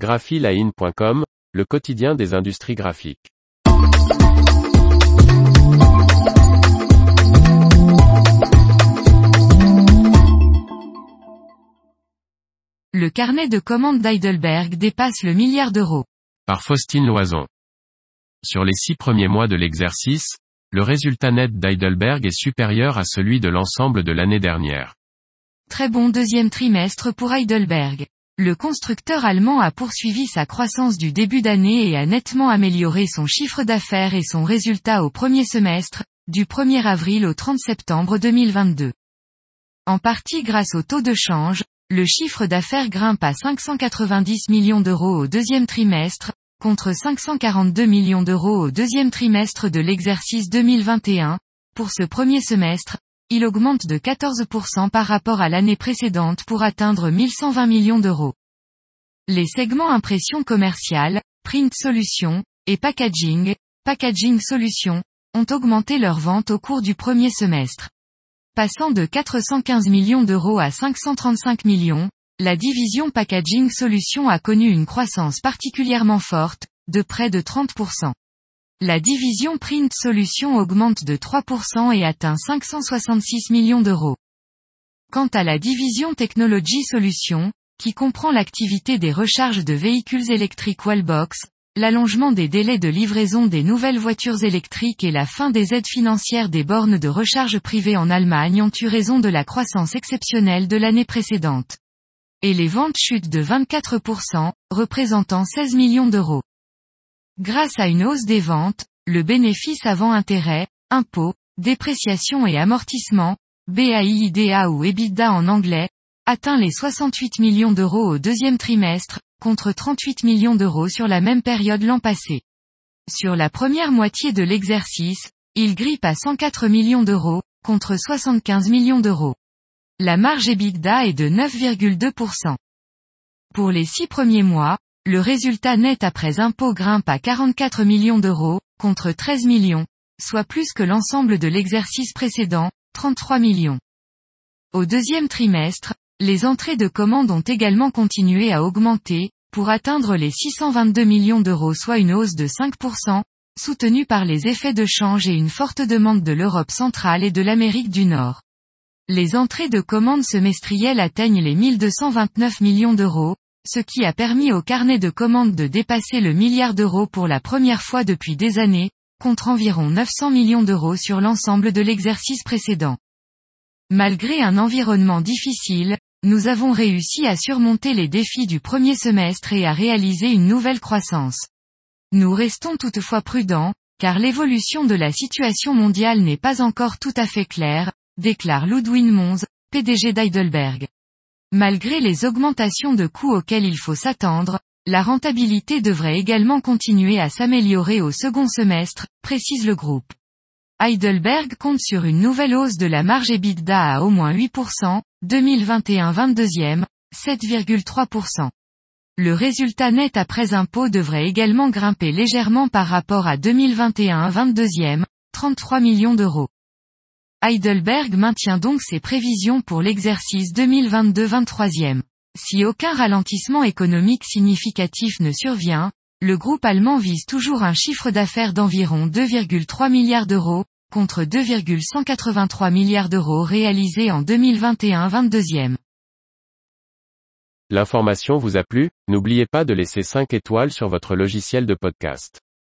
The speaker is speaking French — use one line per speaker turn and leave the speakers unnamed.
graphiline.com, le quotidien des industries graphiques.
Le carnet de commandes d'Heidelberg dépasse le milliard d'euros.
Par Faustine Loison. Sur les six premiers mois de l'exercice, le résultat net d'Heidelberg est supérieur à celui de l'ensemble de l'année dernière.
Très bon deuxième trimestre pour Heidelberg. Le constructeur allemand a poursuivi sa croissance du début d'année et a nettement amélioré son chiffre d'affaires et son résultat au premier semestre, du 1er avril au 30 septembre 2022. En partie grâce au taux de change, le chiffre d'affaires grimpe à 590 millions d'euros au deuxième trimestre, contre 542 millions d'euros au deuxième trimestre de l'exercice 2021. Pour ce premier semestre, il augmente de 14% par rapport à l'année précédente pour atteindre 1120 millions d'euros. Les segments impression commerciale, print solutions, et packaging, packaging solutions, ont augmenté leurs ventes au cours du premier semestre. Passant de 415 millions d'euros à 535 millions, la division Packaging Solutions a connu une croissance particulièrement forte, de près de 30%. La division Print Solutions augmente de 3% et atteint 566 millions d'euros. Quant à la division Technology Solutions, qui comprend l'activité des recharges de véhicules électriques Wallbox, l'allongement des délais de livraison des nouvelles voitures électriques et la fin des aides financières des bornes de recharge privées en Allemagne ont eu raison de la croissance exceptionnelle de l'année précédente. Et les ventes chutent de 24%, représentant 16 millions d'euros. Grâce à une hausse des ventes, le bénéfice avant intérêt, impôts, dépréciation et amortissement, BAIIDA ou EBITDA en anglais, atteint les 68 millions d'euros au deuxième trimestre, contre 38 millions d'euros sur la même période l'an passé. Sur la première moitié de l'exercice, il grippe à 104 millions d'euros, contre 75 millions d'euros. La marge EBITDA est de 9,2%. Pour les six premiers mois, le résultat net après impôt grimpe à 44 millions d'euros, contre 13 millions, soit plus que l'ensemble de l'exercice précédent, 33 millions. Au deuxième trimestre, les entrées de commandes ont également continué à augmenter, pour atteindre les 622 millions d'euros soit une hausse de 5%, soutenue par les effets de change et une forte demande de l'Europe centrale et de l'Amérique du Nord. Les entrées de commandes semestrielles atteignent les 1229 millions d'euros, ce qui a permis au carnet de commandes de dépasser le milliard d'euros pour la première fois depuis des années, contre environ 900 millions d'euros sur l'ensemble de l'exercice précédent. Malgré un environnement difficile, nous avons réussi à surmonter les défis du premier semestre et à réaliser une nouvelle croissance. Nous restons toutefois prudents, car l'évolution de la situation mondiale n'est pas encore tout à fait claire, déclare Ludwin Mons, PDG d'Heidelberg. Malgré les augmentations de coûts auxquelles il faut s'attendre, la rentabilité devrait également continuer à s'améliorer au second semestre, précise le groupe. Heidelberg compte sur une nouvelle hausse de la marge EBITDA à au moins 8%, 2021 22e, 7,3%. Le résultat net après impôt devrait également grimper légèrement par rapport à 2021 22e, 33 millions d'euros. Heidelberg maintient donc ses prévisions pour l'exercice 2022 23e. Si aucun ralentissement économique significatif ne survient, le groupe allemand vise toujours un chiffre d'affaires d'environ 2,3 milliards d'euros, contre 2,183 milliards d'euros réalisés en 2021-22e.
L'information vous a plu, n'oubliez pas de laisser 5 étoiles sur votre logiciel de podcast.